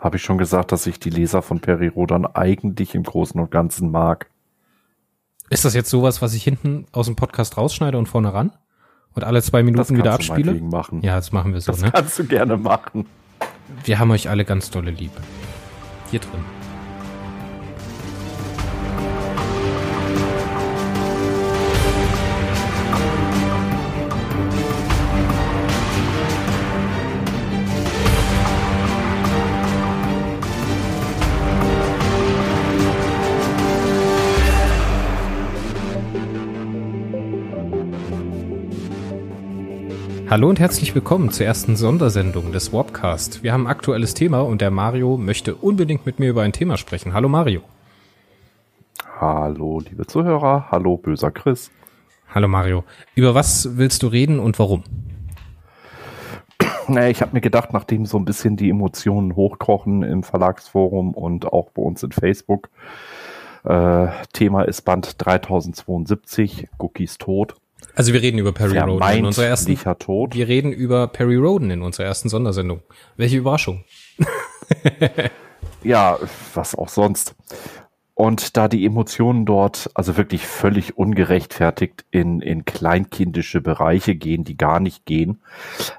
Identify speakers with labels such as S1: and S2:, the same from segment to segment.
S1: Habe ich schon gesagt, dass ich die Leser von Perry Rodan eigentlich im Großen und Ganzen mag.
S2: Ist das jetzt sowas, was ich hinten aus dem Podcast rausschneide und vorne ran? Und alle zwei Minuten wieder abspiele?
S1: Machen.
S2: Ja, das machen wir so.
S1: Das ne? kannst du gerne machen.
S2: Wir haben euch alle ganz dolle lieb. Hier drin. Hallo und herzlich willkommen zur ersten Sondersendung des Warpcast. Wir haben ein aktuelles Thema und der Mario möchte unbedingt mit mir über ein Thema sprechen. Hallo Mario.
S1: Hallo liebe Zuhörer, hallo böser Chris.
S2: Hallo Mario. Über was willst du reden und warum?
S1: Naja, ich habe mir gedacht, nachdem so ein bisschen die Emotionen hochkochen im Verlagsforum und auch bei uns in Facebook, äh, Thema ist Band 3072, Cookies Tod
S2: also wir reden über Perry Roden in unserer ersten. Wir reden über Perry Roden in unserer ersten Sondersendung. Welche Überraschung.
S1: ja, was auch sonst. Und da die Emotionen dort also wirklich völlig ungerechtfertigt in, in kleinkindische Bereiche gehen, die gar nicht gehen,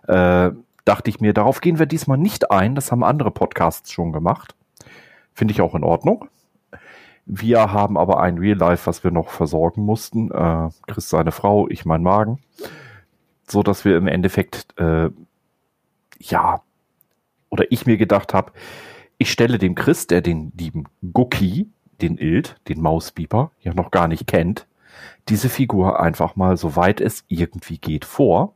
S1: äh, dachte ich mir, darauf gehen wir diesmal nicht ein. Das haben andere Podcasts schon gemacht. Finde ich auch in Ordnung. Wir haben aber ein Real Life, was wir noch versorgen mussten. Äh, Chris seine Frau, ich mein Magen. So dass wir im Endeffekt, äh, ja, oder ich mir gedacht habe, ich stelle dem Chris, der den lieben Gucki, den Ild, den Mausbiber, ja noch gar nicht kennt, diese Figur einfach mal, soweit es irgendwie geht, vor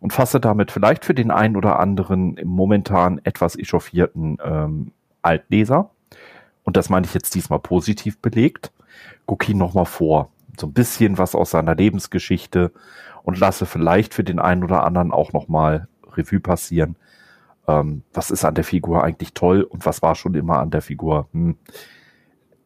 S1: und fasse damit vielleicht für den einen oder anderen momentan etwas echauffierten ähm, Altleser und das meine ich jetzt diesmal positiv belegt, guck ihn nochmal vor. So ein bisschen was aus seiner Lebensgeschichte und lasse vielleicht für den einen oder anderen auch nochmal Revue passieren. Ähm, was ist an der Figur eigentlich toll und was war schon immer an der Figur hm,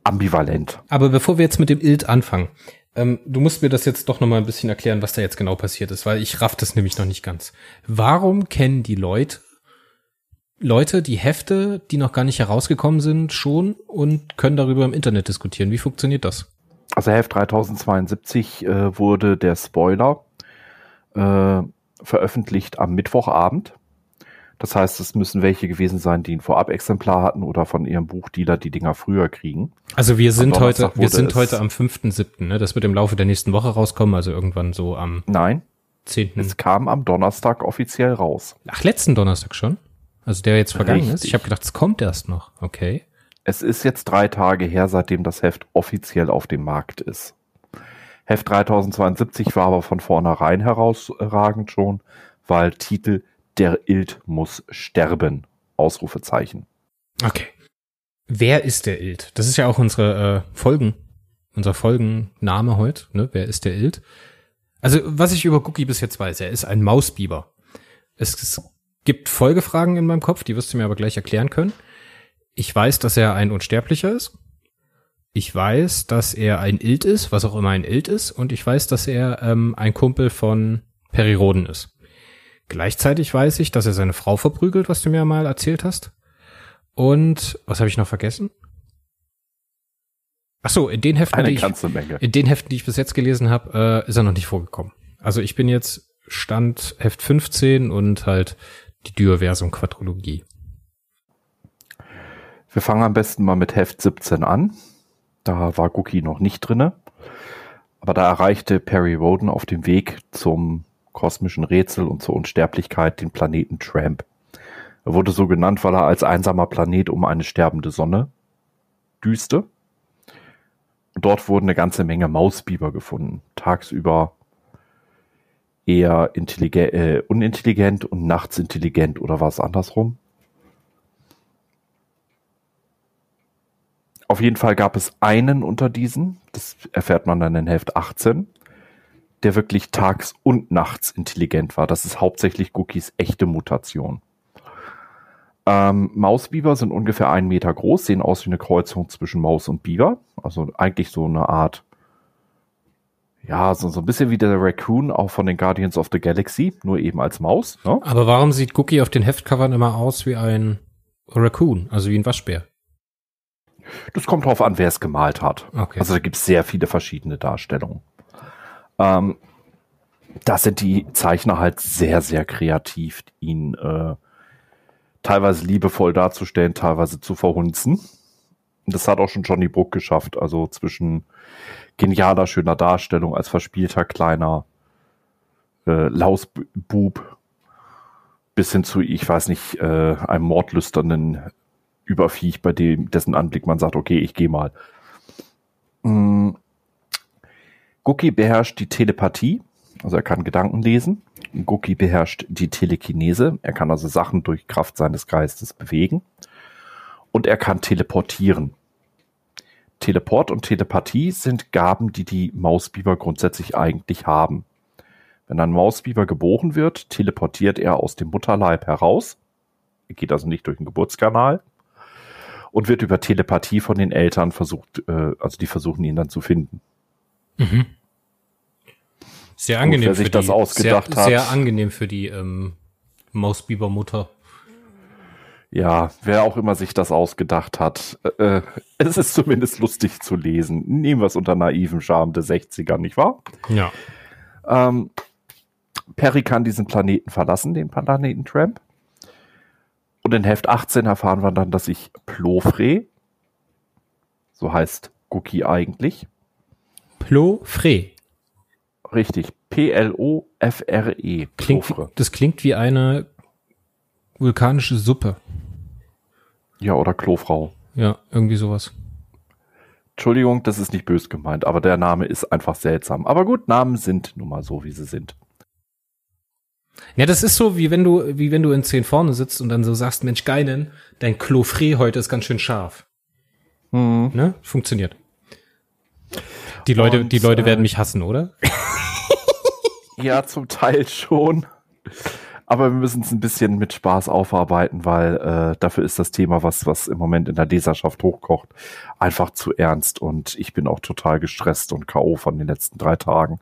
S1: ambivalent.
S2: Aber bevor wir jetzt mit dem Ild anfangen, ähm, du musst mir das jetzt doch nochmal ein bisschen erklären, was da jetzt genau passiert ist, weil ich raff das nämlich noch nicht ganz. Warum kennen die Leute Leute die Hefte, die noch gar nicht herausgekommen sind, schon und können darüber im Internet diskutieren. Wie funktioniert das?
S1: Also Heft 3072 äh, wurde der Spoiler äh, veröffentlicht am Mittwochabend. Das heißt, es müssen welche gewesen sein, die ein Vorab-Exemplar hatten oder von ihrem Buchdealer die Dinger früher kriegen.
S2: Also wir sind heute, wir sind heute am 5.7., ne? Das wird im Laufe der nächsten Woche rauskommen, also irgendwann so am
S1: Nein.
S2: 10.
S1: Es kam am Donnerstag offiziell raus.
S2: Ach, letzten Donnerstag schon? Also der jetzt vergangen Richtig. ist? Ich habe gedacht, es kommt erst noch. Okay.
S1: Es ist jetzt drei Tage her, seitdem das Heft offiziell auf dem Markt ist. Heft 3072 war aber von vornherein herausragend schon, weil Titel Der Ild muss sterben. Ausrufezeichen.
S2: Okay. Wer ist der Ild? Das ist ja auch unsere äh, Folgen, unser Folgenname heute, ne? Wer ist der Ild? Also, was ich über Cookie bis jetzt weiß, er ist ein Mausbiber. Es ist gibt Folgefragen in meinem Kopf, die wirst du mir aber gleich erklären können. Ich weiß, dass er ein Unsterblicher ist. Ich weiß, dass er ein Ild ist, was auch immer ein Ild ist. Und ich weiß, dass er ähm, ein Kumpel von Periroden ist. Gleichzeitig weiß ich, dass er seine Frau verprügelt, was du mir mal erzählt hast. Und was habe ich noch vergessen? Ach so, in den Heften,
S1: die
S2: ich, in den Heften, die ich bis jetzt gelesen habe, äh, ist er noch nicht vorgekommen. Also ich bin jetzt Stand Heft 15 und halt die Dürversum-Quadrologie.
S1: Wir fangen am besten mal mit Heft 17 an. Da war Guki noch nicht drinne. Aber da erreichte Perry Roden auf dem Weg zum kosmischen Rätsel und zur Unsterblichkeit den Planeten Tramp. Er wurde so genannt, weil er als einsamer Planet um eine sterbende Sonne düste. Und dort wurden eine ganze Menge Mausbiber gefunden. Tagsüber eher intelligent, äh, unintelligent und nachts intelligent oder war es andersrum? Auf jeden Fall gab es einen unter diesen, das erfährt man dann in Heft 18, der wirklich tags und nachts intelligent war. Das ist hauptsächlich Cookies echte Mutation. Ähm, Mausbiber sind ungefähr einen Meter groß, sehen aus wie eine Kreuzung zwischen Maus und Biber. Also eigentlich so eine Art ja, so, so ein bisschen wie der Raccoon auch von den Guardians of the Galaxy, nur eben als Maus. Ne?
S2: Aber warum sieht Cookie auf den Heftcovern immer aus wie ein Raccoon, also wie ein Waschbär.
S1: Das kommt drauf an, wer es gemalt hat.
S2: Okay.
S1: Also da gibt es sehr viele verschiedene Darstellungen. Ähm, da sind die Zeichner halt sehr, sehr kreativ, ihn äh, teilweise liebevoll darzustellen, teilweise zu verhunzen. Das hat auch schon Johnny Brook geschafft. Also zwischen genialer, schöner Darstellung als verspielter kleiner äh, Lausbub bis hin zu, ich weiß nicht, äh, einem mordlüsternen Überviech, bei dem dessen Anblick man sagt, okay, ich gehe mal. Mm. Guki beherrscht die Telepathie, also er kann Gedanken lesen. Guki beherrscht die Telekinese, er kann also Sachen durch Kraft seines Geistes bewegen. Und er kann teleportieren. Teleport und Telepathie sind Gaben, die die Mausbiber grundsätzlich eigentlich haben. Wenn ein Mausbiber geboren wird, teleportiert er aus dem Mutterleib heraus. Er geht also nicht durch den Geburtskanal und wird über Telepathie von den Eltern versucht, äh, also die versuchen ihn dann zu finden.
S2: Mhm. Sehr angenehm
S1: wer sich
S2: für
S1: das
S2: die,
S1: ausgedacht
S2: sehr,
S1: hat.
S2: Sehr angenehm für die ähm, Mausbibermutter.
S1: Ja, wer auch immer sich das ausgedacht hat, äh, es ist zumindest lustig zu lesen. Nehmen wir es unter naiven Charme der 60er, nicht wahr?
S2: Ja.
S1: Ähm, Perry kann diesen Planeten verlassen, den Planeten Tramp. Und in Heft 18 erfahren wir dann, dass sich Plofre, so heißt Guki eigentlich,
S2: Plofre.
S1: richtig, P-L-O-F-R-E,
S2: Klingt,
S1: Plofre.
S2: das klingt wie eine vulkanische Suppe.
S1: Ja, oder Klofrau.
S2: Ja, irgendwie sowas.
S1: Entschuldigung, das ist nicht bös gemeint, aber der Name ist einfach seltsam. Aber gut, Namen sind nun mal so, wie sie sind.
S2: Ja, das ist so, wie wenn du, wie wenn du in 10 vorne sitzt und dann so sagst, Mensch, Geinen, dein Klofre heute ist ganz schön scharf.
S1: Hm.
S2: Ne? Funktioniert. Die Leute,
S1: Und,
S2: die Leute
S1: äh,
S2: werden mich hassen, oder?
S1: Ja, zum Teil schon. Aber wir müssen es ein bisschen mit Spaß aufarbeiten, weil äh, dafür ist das Thema, was, was im Moment in der Leserschaft hochkocht, einfach zu ernst. Und ich bin auch total gestresst und K.O. von den letzten drei Tagen.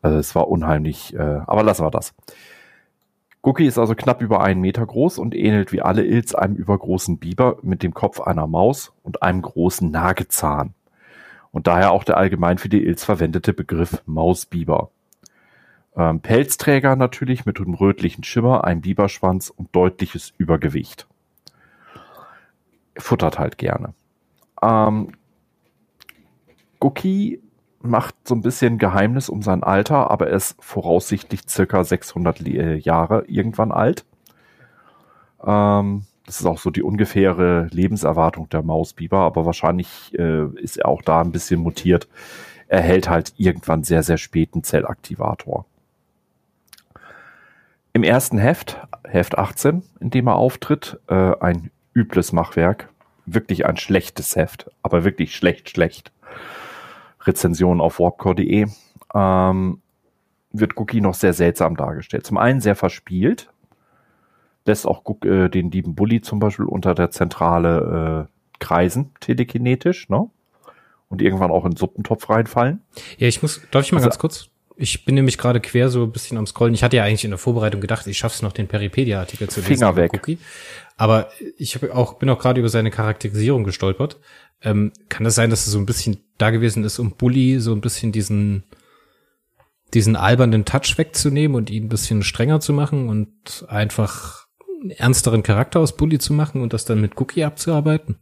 S1: Also es war unheimlich, äh, aber lassen wir das. Guki ist also knapp über einen Meter groß und ähnelt wie alle Ilz einem übergroßen Biber mit dem Kopf einer Maus und einem großen Nagezahn. Und daher auch der allgemein für die Ilz verwendete Begriff Mausbiber. Ähm, Pelzträger natürlich mit einem rötlichen Schimmer, einem Biberschwanz und deutliches Übergewicht. Futtert halt gerne. Ähm, Guki macht so ein bisschen Geheimnis um sein Alter, aber er ist voraussichtlich circa 600 Le- äh, Jahre irgendwann alt. Ähm, das ist auch so die ungefähre Lebenserwartung der Mausbiber, aber wahrscheinlich äh, ist er auch da ein bisschen mutiert. Er hält halt irgendwann sehr, sehr späten Zellaktivator. Im ersten Heft, Heft 18, in dem er auftritt, äh, ein übles Machwerk. Wirklich ein schlechtes Heft, aber wirklich schlecht, schlecht. Rezension auf warpcore.de, ähm, wird Cookie noch sehr seltsam dargestellt. Zum einen sehr verspielt, lässt auch Guck- äh, den lieben Bully zum Beispiel unter der Zentrale äh, kreisen, telekinetisch, ne? Und irgendwann auch in den Suppentopf reinfallen.
S2: Ja, ich muss, darf ich mal
S1: Also-
S2: ganz kurz? Ich bin nämlich gerade quer so ein bisschen am Scrollen. Ich hatte ja eigentlich in der Vorbereitung gedacht, ich schaff's noch, den Peripedia-Artikel zu lesen.
S1: Finger weg.
S2: Cookie. Aber ich hab auch, bin auch gerade über seine Charakterisierung gestolpert. Ähm, kann das sein, dass es so ein bisschen da gewesen ist, um Bully so ein bisschen diesen, diesen albernen Touch wegzunehmen und ihn ein bisschen strenger zu machen und einfach einen ernsteren Charakter aus Bully zu machen und das dann mit Cookie abzuarbeiten?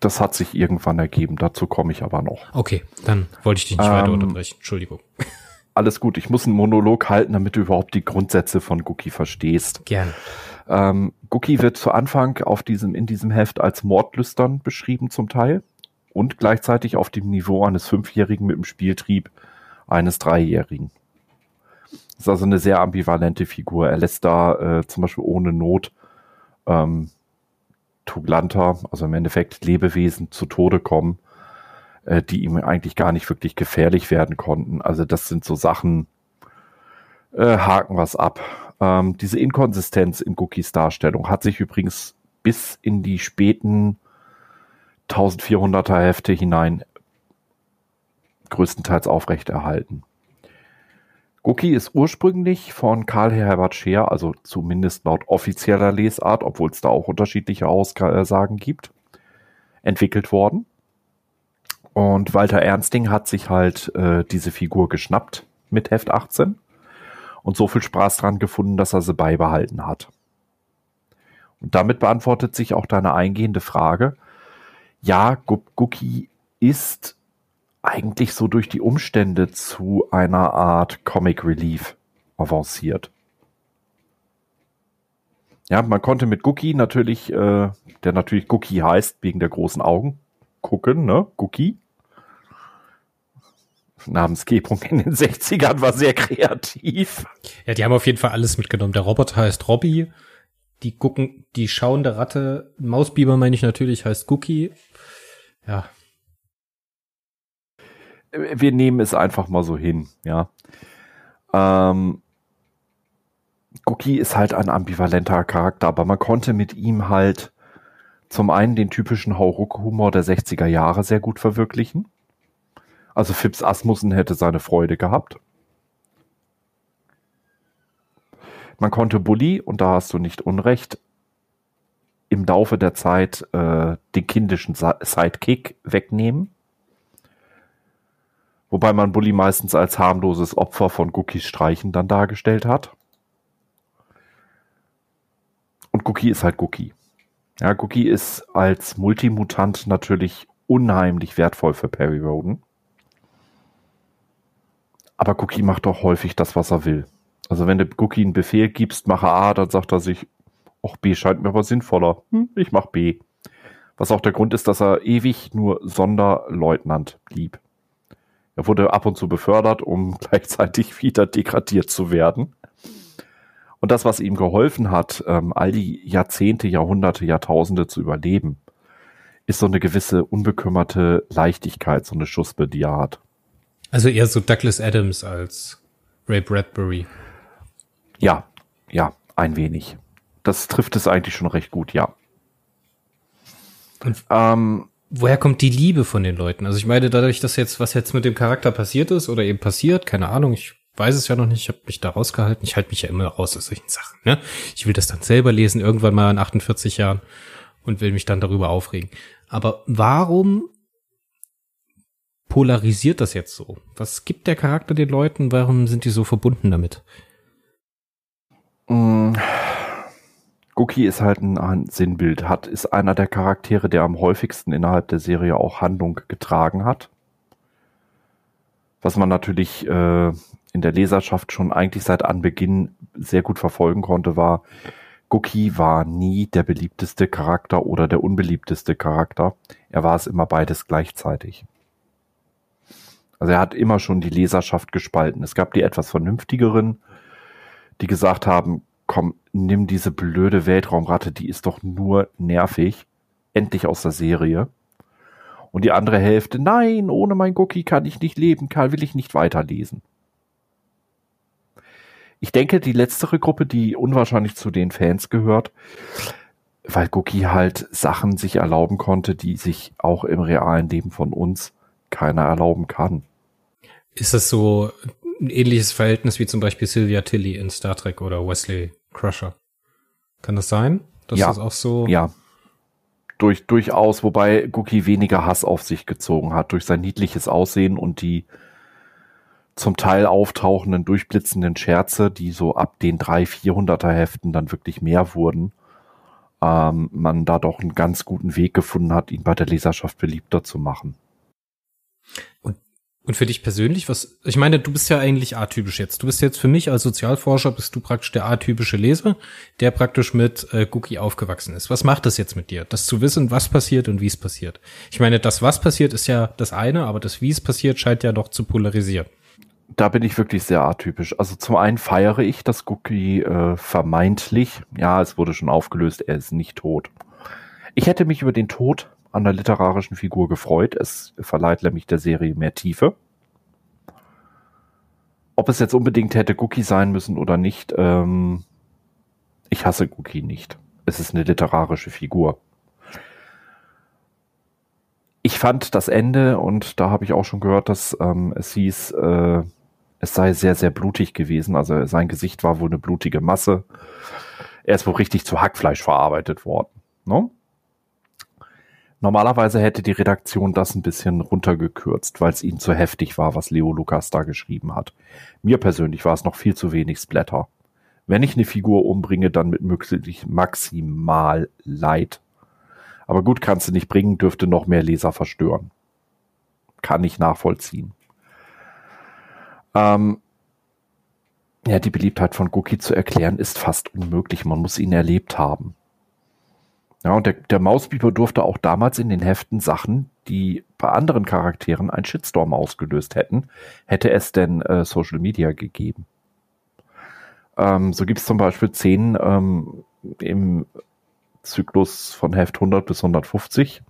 S1: Das hat sich irgendwann ergeben, dazu komme ich aber noch.
S2: Okay, dann wollte ich dich nicht weiter
S1: Ähm,
S2: unterbrechen. Entschuldigung.
S1: Alles gut, ich muss einen Monolog halten, damit du überhaupt die Grundsätze von Guki verstehst.
S2: Gerne.
S1: Ähm, Guki wird zu Anfang auf diesem, in diesem Heft als Mordlüstern beschrieben zum Teil und gleichzeitig auf dem Niveau eines Fünfjährigen mit dem Spieltrieb eines Dreijährigen. Das ist also eine sehr ambivalente Figur. Er lässt da äh, zum Beispiel ohne Not ähm, Tuglanta, also im Endeffekt Lebewesen, zu Tode kommen, äh, die ihm eigentlich gar nicht wirklich gefährlich werden konnten. Also das sind so Sachen, äh, haken was ab. Ähm, diese Inkonsistenz in Cookies Darstellung hat sich übrigens bis in die späten 1400er Hefte hinein größtenteils aufrechterhalten. Guki ist ursprünglich von Karl Herbert Scheer, also zumindest laut offizieller Lesart, obwohl es da auch unterschiedliche Aussagen gibt, entwickelt worden. Und Walter Ernsting hat sich halt äh, diese Figur geschnappt mit Heft 18 und so viel Spaß dran gefunden, dass er sie beibehalten hat. Und damit beantwortet sich auch deine eingehende Frage. Ja, Guki ist eigentlich so durch die Umstände zu einer Art Comic Relief avanciert. Ja, man konnte mit Guki natürlich, äh, der natürlich Guki heißt, wegen der großen Augen, gucken, ne? Guki. Namensgebung in den 60ern war sehr kreativ.
S2: Ja, die haben auf jeden Fall alles mitgenommen. Der Roboter heißt Robby. Die gucken, die schauende Ratte, Mausbiber meine ich natürlich, heißt Guki. Ja,
S1: wir nehmen es einfach mal so hin, ja. Ähm, Guki ist halt ein ambivalenter Charakter, aber man konnte mit ihm halt zum einen den typischen Hauruck-Humor der 60er Jahre sehr gut verwirklichen. Also Phipps Asmussen hätte seine Freude gehabt. Man konnte Bully, und da hast du nicht unrecht, im Laufe der Zeit äh, den kindischen Sidekick wegnehmen. Wobei man Bully meistens als harmloses Opfer von Gookies Streichen dann dargestellt hat. Und Gookie ist halt Gookie. Ja, Gookie ist als Multimutant natürlich unheimlich wertvoll für Perry Roden. Aber Cookie macht doch häufig das, was er will. Also wenn du Cookie einen Befehl gibst, mache A, dann sagt er sich, ach, B scheint mir aber sinnvoller. Hm, ich mach B. Was auch der Grund ist, dass er ewig nur Sonderleutnant blieb. Er wurde ab und zu befördert, um gleichzeitig wieder degradiert zu werden. Und das, was ihm geholfen hat, ähm, all die Jahrzehnte, Jahrhunderte, Jahrtausende zu überleben, ist so eine gewisse unbekümmerte Leichtigkeit, so eine Schuspe, die er hat.
S2: Also eher so Douglas Adams als Ray Bradbury.
S1: Ja, ja, ein wenig. Das trifft es eigentlich schon recht gut, ja.
S2: Und, ähm, woher kommt die Liebe von den Leuten? Also ich meine, dadurch, dass jetzt, was jetzt mit dem Charakter passiert ist oder eben passiert, keine Ahnung, ich weiß es ja noch nicht, ich habe mich da rausgehalten. Ich halte mich ja immer raus aus solchen Sachen. Ne? Ich will das dann selber lesen, irgendwann mal in 48 Jahren und will mich dann darüber aufregen. Aber warum polarisiert das jetzt so? Was gibt der Charakter den Leuten? Warum sind die so verbunden damit?
S1: Mmh Gookie ist halt ein, ein, Sinnbild, hat, ist einer der Charaktere, der am häufigsten innerhalb der Serie auch Handlung getragen hat. Was man natürlich äh, in der Leserschaft schon eigentlich seit Anbeginn sehr gut verfolgen konnte, war, Gookie war nie der beliebteste Charakter oder der unbeliebteste Charakter. Er war es immer beides gleichzeitig. Also er hat immer schon die Leserschaft gespalten. Es gab die etwas vernünftigeren, die gesagt haben, komm, nimm diese blöde Weltraumratte, die ist doch nur nervig. Endlich aus der Serie. Und die andere Hälfte, nein, ohne mein Cookie kann ich nicht leben, kann, will ich nicht weiterlesen. Ich denke, die letztere Gruppe, die unwahrscheinlich zu den Fans gehört, weil Cookie halt Sachen sich erlauben konnte, die sich auch im realen Leben von uns keiner erlauben kann.
S2: Ist das so ein ähnliches Verhältnis wie zum Beispiel Sylvia Tilly in Star Trek oder Wesley Crusher. Kann das sein?
S1: Dass ja. das auch so. Ja. Durch, durchaus, wobei Gookie weniger Hass auf sich gezogen hat, durch sein niedliches Aussehen und die zum Teil auftauchenden, durchblitzenden Scherze, die so ab den 300, 400er Heften dann wirklich mehr wurden, ähm, man da doch einen ganz guten Weg gefunden hat, ihn bei der Leserschaft beliebter zu machen.
S2: Und und für dich persönlich, was, ich meine, du bist ja eigentlich atypisch jetzt. Du bist jetzt für mich als Sozialforscher, bist du praktisch der atypische Leser, der praktisch mit äh, Cookie aufgewachsen ist. Was macht das jetzt mit dir? Das zu wissen, was passiert und wie es passiert. Ich meine, das, was passiert, ist ja das eine, aber das, wie es passiert, scheint ja doch zu polarisieren.
S1: Da bin ich wirklich sehr atypisch. Also zum einen feiere ich, dass Cookie äh, vermeintlich, ja, es wurde schon aufgelöst, er ist nicht tot. Ich hätte mich über den Tod an der literarischen Figur gefreut. Es verleiht nämlich der Serie mehr Tiefe. Ob es jetzt unbedingt hätte Cookie sein müssen oder nicht, ähm, ich hasse Cookie nicht. Es ist eine literarische Figur. Ich fand das Ende, und da habe ich auch schon gehört, dass ähm, es hieß, äh, es sei sehr, sehr blutig gewesen. Also sein Gesicht war wohl eine blutige Masse. Er ist wohl richtig zu Hackfleisch verarbeitet worden. Ne? Normalerweise hätte die Redaktion das ein bisschen runtergekürzt, weil es ihnen zu heftig war, was Leo Lukas da geschrieben hat. Mir persönlich war es noch viel zu wenig Splatter. Wenn ich eine Figur umbringe, dann mit möglich maximal Leid. Aber gut, kannst du nicht bringen, dürfte noch mehr Leser verstören. Kann ich nachvollziehen. Ähm, ja, die Beliebtheit von Guki zu erklären ist fast unmöglich. Man muss ihn erlebt haben. Ja, und der, der Mausbiber durfte auch damals in den Heften Sachen, die bei anderen Charakteren einen Shitstorm ausgelöst hätten, hätte es denn äh, Social Media gegeben. Ähm, so gibt es zum Beispiel Szenen ähm, im Zyklus von Heft 100 bis 150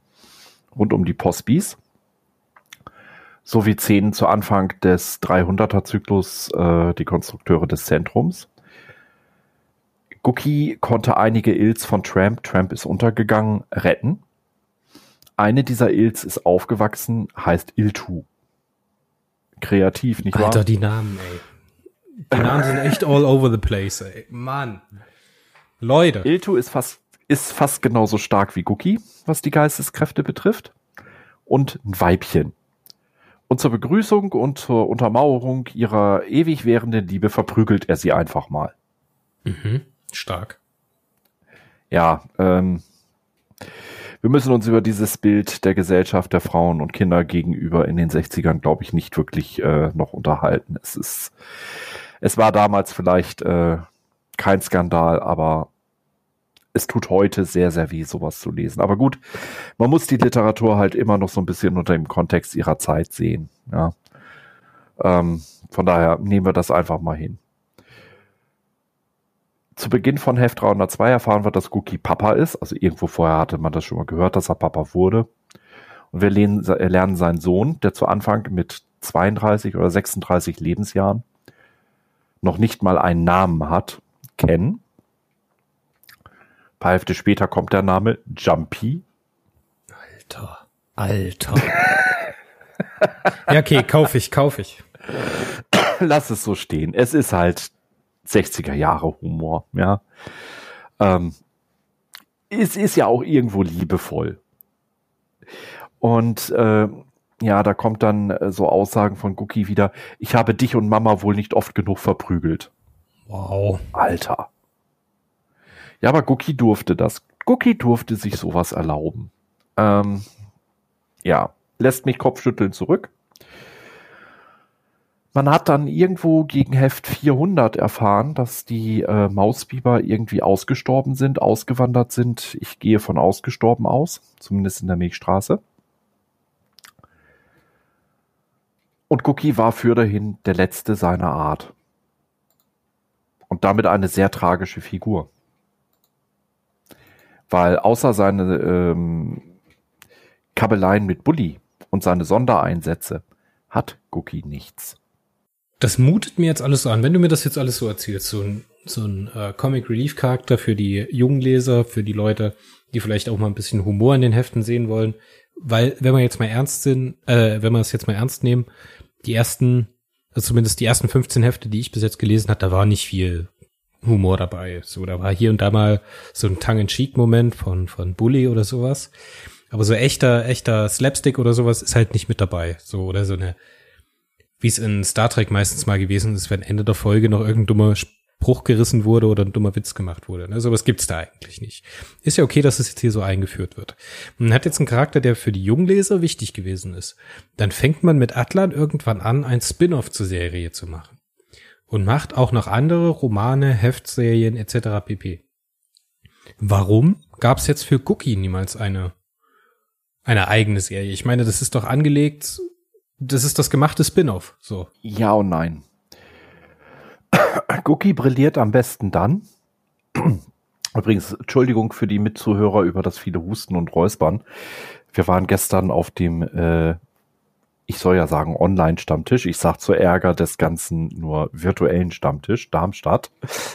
S1: rund um die Postbis, sowie Szenen zu Anfang des 300er Zyklus äh, die Konstrukteure des Zentrums Gookie konnte einige Ills von Tramp, Tramp ist untergegangen, retten. Eine dieser Ills ist aufgewachsen, heißt Iltu. Kreativ, nicht
S2: Alter,
S1: wahr?
S2: Alter, die Namen, ey. Die Namen sind echt all over the place, ey. Mann. Leute.
S1: Iltu ist fast, ist fast genauso stark wie Gookie, was die Geisteskräfte betrifft. Und ein Weibchen. Und zur Begrüßung und zur Untermauerung ihrer ewig währenden Liebe verprügelt er sie einfach mal.
S2: Mhm. Stark.
S1: Ja, ähm, wir müssen uns über dieses Bild der Gesellschaft der Frauen und Kinder gegenüber in den 60ern, glaube ich, nicht wirklich äh, noch unterhalten. Es ist, es war damals vielleicht äh, kein Skandal, aber es tut heute sehr, sehr weh, sowas zu lesen. Aber gut, man muss die Literatur halt immer noch so ein bisschen unter dem Kontext ihrer Zeit sehen. Ja. Ähm, von daher nehmen wir das einfach mal hin. Zu Beginn von Heft 302 erfahren wir, dass Cookie Papa ist. Also irgendwo vorher hatte man das schon mal gehört, dass er Papa wurde. Und wir lernen seinen Sohn, der zu Anfang mit 32 oder 36 Lebensjahren noch nicht mal einen Namen hat, kennen. Ein paar Hälfte später kommt der Name Jumpy.
S2: Alter, Alter. ja, okay, kauf ich, kauf ich.
S1: Lass es so stehen. Es ist halt 60er Jahre Humor, ja. Ähm, es ist ja auch irgendwo liebevoll. Und äh, ja, da kommt dann äh, so Aussagen von Guki wieder, ich habe dich und Mama wohl nicht oft genug verprügelt.
S2: Wow.
S1: Alter. Ja, aber Guki durfte das. Guki durfte sich sowas erlauben. Ähm, ja, lässt mich Kopfschütteln zurück. Man hat dann irgendwo gegen Heft 400 erfahren, dass die äh, Mausbiber irgendwie ausgestorben sind, ausgewandert sind. Ich gehe von ausgestorben aus, zumindest in der Milchstraße. Und Cookie war für dahin der letzte seiner Art. Und damit eine sehr tragische Figur. Weil außer seine ähm, Kabeleien mit Bully und seine Sondereinsätze hat Cookie nichts
S2: das mutet mir jetzt alles so an. Wenn du mir das jetzt alles so erzählst, so ein, so ein äh, Comic Relief Charakter für die jungen Leser, für die Leute, die vielleicht auch mal ein bisschen Humor in den Heften sehen wollen, weil wenn wir jetzt mal ernst sind, äh, wenn wir es jetzt mal ernst nehmen, die ersten, also zumindest die ersten 15 Hefte, die ich bis jetzt gelesen habe, da war nicht viel Humor dabei. So, da war hier und da mal so ein Tongue-in-Cheek-Moment von, von Bully oder sowas. Aber so echter, echter Slapstick oder sowas ist halt nicht mit dabei. So, oder so eine wie es in Star Trek meistens mal gewesen ist, wenn Ende der Folge noch irgendein dummer Spruch gerissen wurde oder ein dummer Witz gemacht wurde. Ne? Sowas gibt's da eigentlich nicht. Ist ja okay, dass es jetzt hier so eingeführt wird. Man hat jetzt einen Charakter, der für die Jungleser wichtig gewesen ist. Dann fängt man mit Atlan irgendwann an, ein Spin-off zur Serie zu machen. Und macht auch noch andere Romane, Heftserien etc. pp. Warum gab's jetzt für Cookie niemals eine, eine eigene Serie? Ich meine, das ist doch angelegt das ist das gemachte Spin-off. So.
S1: Ja und nein. Cookie brilliert am besten dann. Übrigens, Entschuldigung für die Mitzuhörer über das viele Husten und Räuspern. Wir waren gestern auf dem, äh, ich soll ja sagen, Online-Stammtisch. Ich sag zur Ärger des Ganzen nur virtuellen Stammtisch, Darmstadt.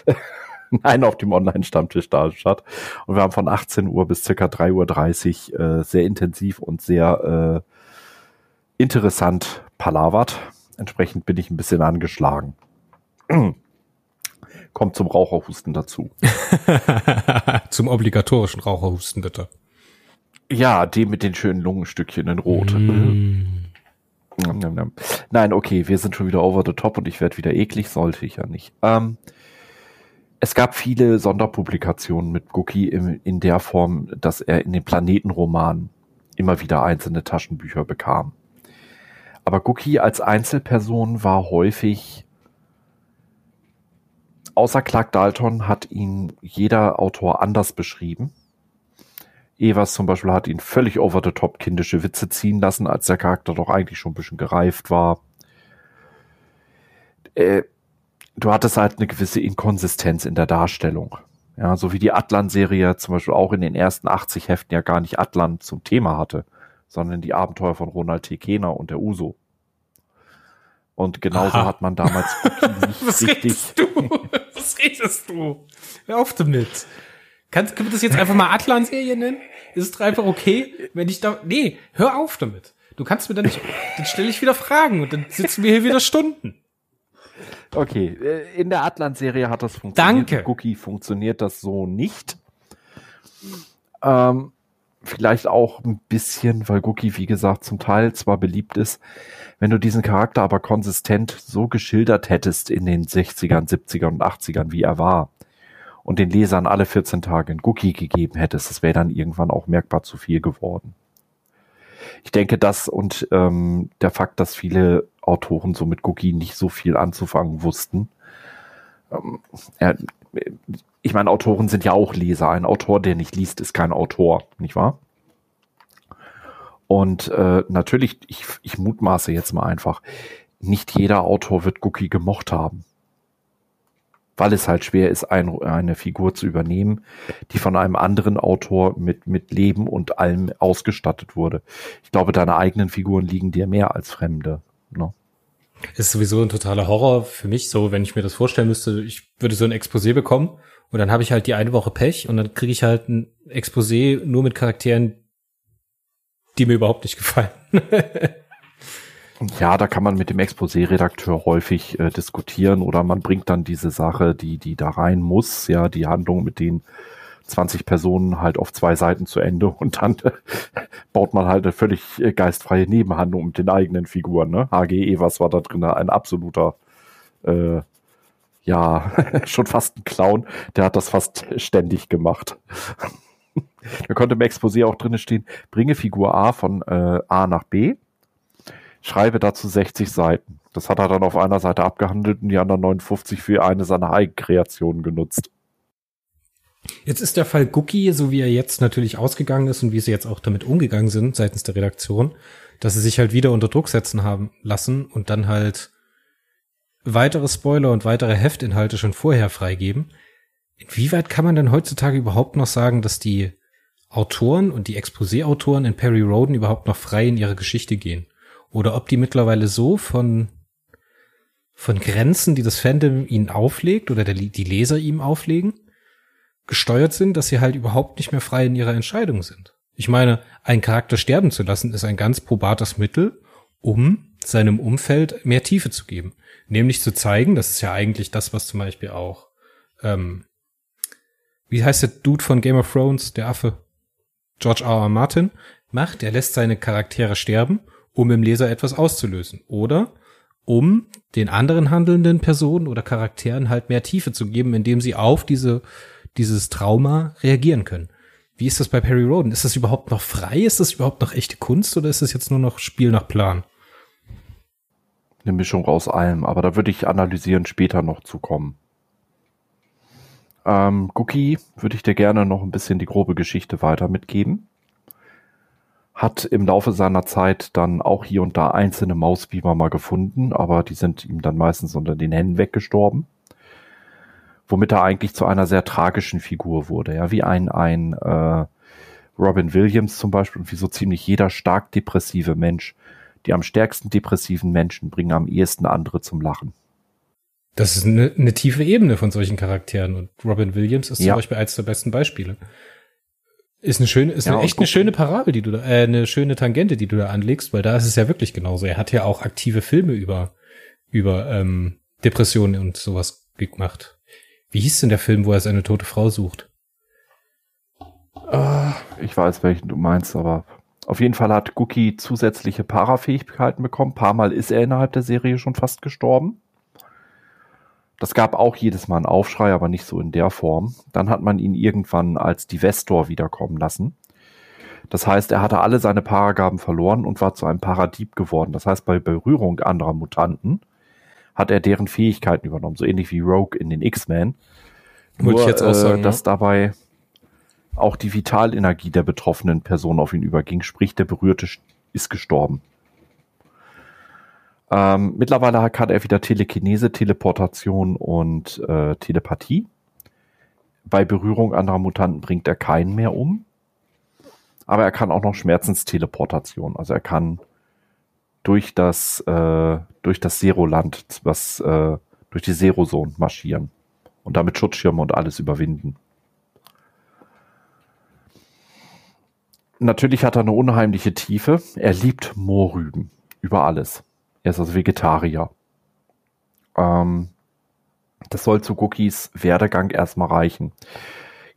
S1: Nein, auf dem Online-Stammtisch Darmstadt. Und wir haben von 18 Uhr bis circa 3.30 Uhr äh, sehr intensiv und sehr äh, interessant palavert. Entsprechend bin ich ein bisschen angeschlagen. Kommt zum Raucherhusten dazu.
S2: zum obligatorischen Raucherhusten, bitte.
S1: Ja, dem mit den schönen Lungenstückchen in Rot. Mm. Nein, okay, wir sind schon wieder over the top und ich werde wieder eklig, sollte ich ja nicht. Ähm, es gab viele Sonderpublikationen mit Guki in, in der Form, dass er in den Planetenromanen immer wieder einzelne Taschenbücher bekam. Aber Guki als Einzelperson war häufig, außer Clark Dalton hat ihn jeder Autor anders beschrieben. Evers zum Beispiel hat ihn völlig over the top kindische Witze ziehen lassen, als der Charakter doch eigentlich schon ein bisschen gereift war. Äh, du hattest halt eine gewisse Inkonsistenz in der Darstellung. Ja, so wie die Atlan-Serie zum Beispiel auch in den ersten 80 Heften ja gar nicht Atlan zum Thema hatte, sondern die Abenteuer von Ronald T. Kehner und der Uso. Und genauso Aha. hat man damals
S2: nicht Was richtig. Redest du? Was redest du? Hör auf damit. Kannst, können wir das jetzt einfach mal Atlan-Serie nennen? Ist es einfach okay, wenn ich da, nee, hör auf damit. Du kannst mir dann nicht, dann stelle ich wieder Fragen und dann sitzen wir hier wieder Stunden.
S1: Okay, äh, in der Atlant-Serie hat das funktioniert.
S2: Danke.
S1: Cookie funktioniert das so nicht. Ähm, vielleicht auch ein bisschen, weil Cookie, wie gesagt, zum Teil zwar beliebt ist, wenn du diesen Charakter aber konsistent so geschildert hättest in den 60ern, 70ern und 80ern, wie er war, und den Lesern alle 14 Tage ein Cookie gegeben hättest, das wäre dann irgendwann auch merkbar zu viel geworden. Ich denke, das und ähm, der Fakt, dass viele Autoren so mit Cookie nicht so viel anzufangen wussten. Ähm, er, ich meine, Autoren sind ja auch Leser. Ein Autor, der nicht liest, ist kein Autor, nicht wahr? Und äh, natürlich, ich, ich mutmaße jetzt mal einfach, nicht jeder Autor wird Cookie gemocht haben. Weil es halt schwer ist, ein, eine Figur zu übernehmen, die von einem anderen Autor mit, mit Leben und allem ausgestattet wurde. Ich glaube, deine eigenen Figuren liegen dir mehr als Fremde. No.
S2: Ist sowieso ein totaler Horror für mich, so wenn ich mir das vorstellen müsste, ich würde so ein Exposé bekommen und dann habe ich halt die eine Woche Pech und dann kriege ich halt ein Exposé nur mit Charakteren, die mir überhaupt nicht gefallen.
S1: ja, da kann man mit dem Exposé-Redakteur häufig äh, diskutieren oder man bringt dann diese Sache, die, die da rein muss, ja, die Handlung mit den 20 Personen halt auf zwei Seiten zu Ende und dann äh, baut man halt eine völlig äh, geistfreie Nebenhandlung mit den eigenen Figuren. Ne? HG Evers war da drin ein absoluter, äh, ja, schon fast ein Clown. Der hat das fast ständig gemacht. da konnte im Exposé auch drinnen stehen, bringe Figur A von äh, A nach B, schreibe dazu 60 Seiten. Das hat er dann auf einer Seite abgehandelt und die anderen 59 für eine seiner Eigenkreationen genutzt.
S2: Jetzt ist der Fall Cookie, so wie er jetzt natürlich ausgegangen ist und wie sie jetzt auch damit umgegangen sind seitens der Redaktion, dass sie sich halt wieder unter Druck setzen haben lassen und dann halt weitere Spoiler und weitere Heftinhalte schon vorher freigeben. Inwieweit kann man denn heutzutage überhaupt noch sagen, dass die Autoren und die Exposé-Autoren in Perry Roden überhaupt noch frei in ihre Geschichte gehen? Oder ob die mittlerweile so von, von Grenzen, die das Fandom ihnen auflegt oder der, die Leser ihm auflegen, gesteuert sind, dass sie halt überhaupt nicht mehr frei in ihrer Entscheidung sind. Ich meine, einen Charakter sterben zu lassen, ist ein ganz probates Mittel, um seinem Umfeld mehr Tiefe zu geben. Nämlich zu zeigen, das ist ja eigentlich das, was zum Beispiel auch, ähm, wie heißt der Dude von Game of Thrones, der Affe? George R. R. Martin macht, er lässt seine Charaktere sterben, um im Leser etwas auszulösen. Oder um den anderen handelnden Personen oder Charakteren halt mehr Tiefe zu geben, indem sie auf diese dieses Trauma reagieren können. Wie ist das bei Perry Roden? Ist das überhaupt noch frei? Ist das überhaupt noch echte Kunst oder ist das jetzt nur noch Spiel nach Plan?
S1: Eine Mischung aus allem, aber da würde ich analysieren, später noch zu kommen. Ähm, Cookie würde ich dir gerne noch ein bisschen die grobe Geschichte weiter mitgeben. Hat im Laufe seiner Zeit dann auch hier und da einzelne Mausbiber mal gefunden, aber die sind ihm dann meistens unter den Händen weggestorben womit er eigentlich zu einer sehr tragischen Figur wurde, ja, wie ein, ein äh, Robin Williams zum Beispiel und wie so ziemlich jeder stark depressive Mensch. Die am stärksten depressiven Menschen bringen am ehesten andere zum Lachen.
S2: Das ist eine, eine tiefe Ebene von solchen Charakteren und Robin Williams ist ja. zum Beispiel eines der besten Beispiele. Ist eine schöne, ist ja, eine, echt eine schöne Parabel, die du da, äh, eine schöne Tangente, die du da anlegst, weil da ist es ja wirklich genauso. Er hat ja auch aktive Filme über über ähm, Depressionen und sowas gemacht. Wie hieß denn der Film, wo er seine tote Frau sucht?
S1: Uh, ich weiß, welchen du meinst, aber auf jeden Fall hat Guki zusätzliche Parafähigkeiten bekommen. Ein paar Mal ist er innerhalb der Serie schon fast gestorben. Das gab auch jedes Mal einen Aufschrei, aber nicht so in der Form. Dann hat man ihn irgendwann als Divestor wiederkommen lassen. Das heißt, er hatte alle seine Paragaben verloren und war zu einem Paradieb geworden. Das heißt, bei Berührung anderer Mutanten hat er deren Fähigkeiten übernommen, so ähnlich wie Rogue in den X-Men.
S2: Wollte ich jetzt auch sagen,
S1: äh, dass ja. dabei auch die Vitalenergie der betroffenen Person auf ihn überging, sprich der Berührte ist gestorben. Ähm, mittlerweile hat er wieder Telekinese, Teleportation und äh, Telepathie. Bei Berührung anderer Mutanten bringt er keinen mehr um. Aber er kann auch noch Schmerzensteleportation. Also er kann durch das, äh, durch das Zero-Land, was äh, durch die Zero-Zone marschieren und damit Schutzschirme und alles überwinden. Natürlich hat er eine unheimliche Tiefe. Er liebt Moorrüben über alles. Er ist also Vegetarier. Ähm, das soll zu Cookies Werdegang erstmal reichen.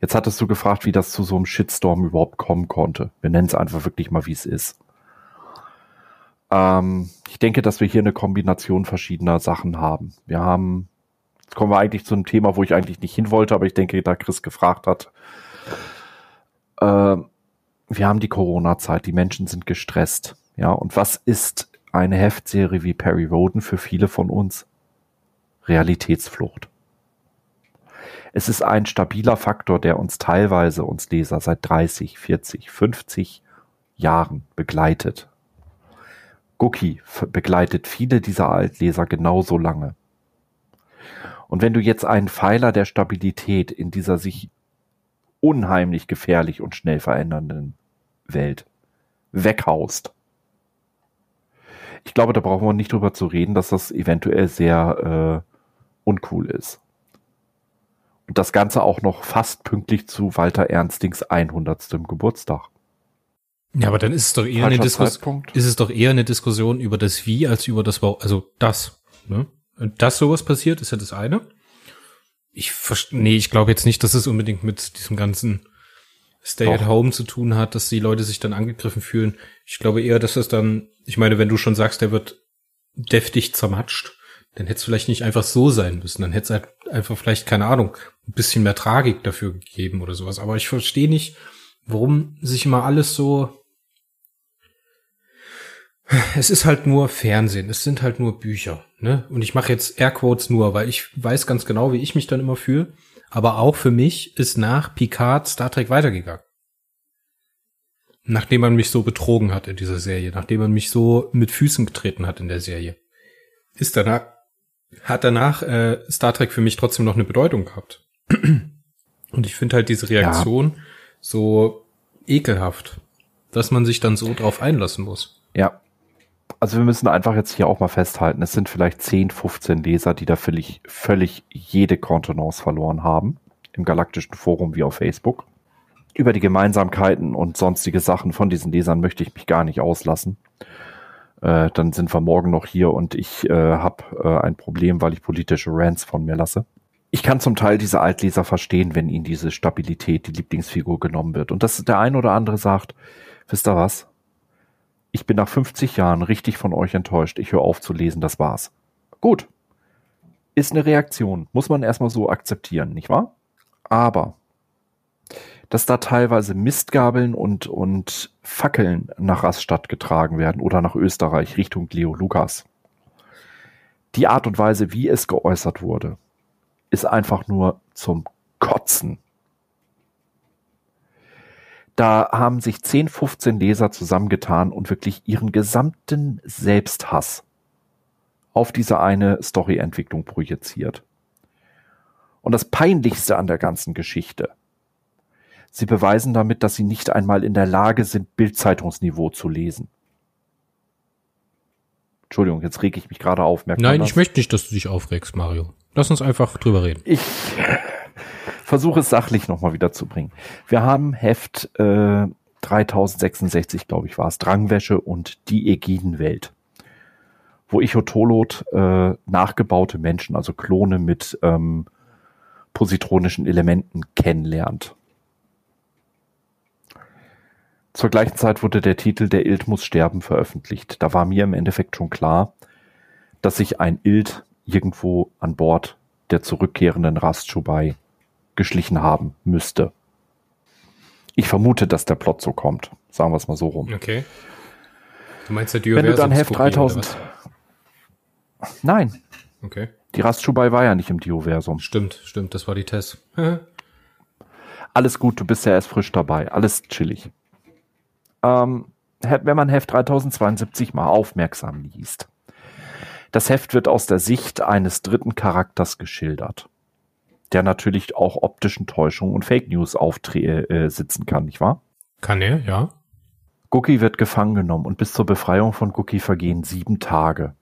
S1: Jetzt hattest du gefragt, wie das zu so einem Shitstorm überhaupt kommen konnte. Wir nennen es einfach wirklich mal, wie es ist. Ähm, ich denke, dass wir hier eine Kombination verschiedener Sachen haben. Wir haben, jetzt kommen wir eigentlich zu einem Thema, wo ich eigentlich nicht hin wollte, aber ich denke, da Chris gefragt hat. Äh, wir haben die Corona-Zeit, die Menschen sind gestresst. Ja, und was ist eine Heftserie wie Perry Roden für viele von uns Realitätsflucht. Es ist ein stabiler Faktor, der uns teilweise, uns Leser, seit 30, 40, 50 Jahren begleitet. Gucki begleitet viele dieser Altleser genauso lange. Und wenn du jetzt einen Pfeiler der Stabilität in dieser sich unheimlich gefährlich und schnell verändernden Welt weghaust, ich glaube, da brauchen wir nicht drüber zu reden, dass das eventuell sehr äh, uncool ist. Und das Ganze auch noch fast pünktlich zu Walter Ernstings 100. Geburtstag.
S2: Ja, aber dann ist es doch eher eine Diskussion, ist es doch eher eine Diskussion über das Wie als über das Warum, also das, ne? Dass sowas passiert, ist ja das eine. Ich verstehe, nee, ich glaube jetzt nicht, dass es unbedingt mit diesem ganzen Stay Doch. at Home zu tun hat, dass die Leute sich dann angegriffen fühlen. Ich glaube eher, dass es dann, ich meine, wenn du schon sagst, der wird deftig zermatscht, dann hätte es vielleicht nicht einfach so sein müssen. Dann hätte es halt einfach vielleicht, keine Ahnung, ein bisschen mehr Tragik dafür gegeben oder sowas. Aber ich verstehe nicht, warum sich immer alles so. Es ist halt nur Fernsehen, es sind halt nur Bücher, ne? Und ich mache jetzt Airquotes nur, weil ich weiß ganz genau, wie ich mich dann immer fühle. Aber auch für mich ist nach Picard Star Trek weitergegangen. Nachdem man mich so betrogen hat in dieser Serie, nachdem man mich so mit Füßen getreten hat in der Serie, ist danach, hat danach äh, Star Trek für mich trotzdem noch eine Bedeutung gehabt. Und ich finde halt diese Reaktion ja. so ekelhaft, dass man sich dann so drauf einlassen muss.
S1: Ja, also wir müssen einfach jetzt hier auch mal festhalten, es sind vielleicht 10, 15 Leser, die da völlig, völlig jede Kontenance verloren haben. Im galaktischen Forum wie auf Facebook. Über die Gemeinsamkeiten und sonstige Sachen von diesen Lesern möchte ich mich gar nicht auslassen. Äh, dann sind wir morgen noch hier und ich äh, habe äh, ein Problem, weil ich politische Rants von mir lasse. Ich kann zum Teil diese Altleser verstehen, wenn ihnen diese Stabilität, die Lieblingsfigur genommen wird. Und dass der ein oder andere sagt, wisst ihr was? Ich bin nach 50 Jahren richtig von euch enttäuscht. Ich höre auf zu lesen, das war's. Gut. Ist eine Reaktion. Muss man erstmal so akzeptieren, nicht wahr? Aber, dass da teilweise Mistgabeln und, und Fackeln nach Rastatt getragen werden oder nach Österreich Richtung Leo Lukas. Die Art und Weise, wie es geäußert wurde, ist einfach nur zum Kotzen. Da haben sich 10, 15 Leser zusammengetan und wirklich ihren gesamten Selbsthass auf diese eine Storyentwicklung projiziert. Und das Peinlichste an der ganzen Geschichte. Sie beweisen damit, dass sie nicht einmal in der Lage sind, Bildzeitungsniveau zu lesen. Entschuldigung, jetzt reg ich mich gerade auf.
S2: Nein, ich möchte nicht, dass du dich aufregst, Mario. Lass uns einfach drüber reden.
S1: Ich versuche es sachlich nochmal wiederzubringen. Wir haben Heft äh, 3066, glaube ich, war es, Drangwäsche und die Ägidenwelt wo Ichotolot äh, nachgebaute Menschen, also Klone mit ähm, positronischen Elementen kennenlernt. Zur gleichen Zeit wurde der Titel Der Ild muss sterben veröffentlicht. Da war mir im Endeffekt schon klar, dass sich ein Ild irgendwo an Bord der zurückkehrenden Rastschubai geschlichen haben müsste. Ich vermute, dass der Plot so kommt. Sagen wir es mal so rum.
S2: Okay. Du meinst der
S1: Wenn du dann Heft 3000. Nein.
S2: Okay.
S1: Die Rastschubai war ja nicht im Dioversum.
S2: Stimmt, stimmt, das war die Test.
S1: Alles gut, du bist ja erst frisch dabei. Alles chillig. Ähm, wenn man Heft 3072 mal aufmerksam liest. Das Heft wird aus der Sicht eines dritten Charakters geschildert der natürlich auch optischen Täuschungen und Fake News äh, sitzen kann, nicht wahr?
S2: Kann er, ja.
S1: Guki wird gefangen genommen und bis zur Befreiung von Guki vergehen sieben Tage.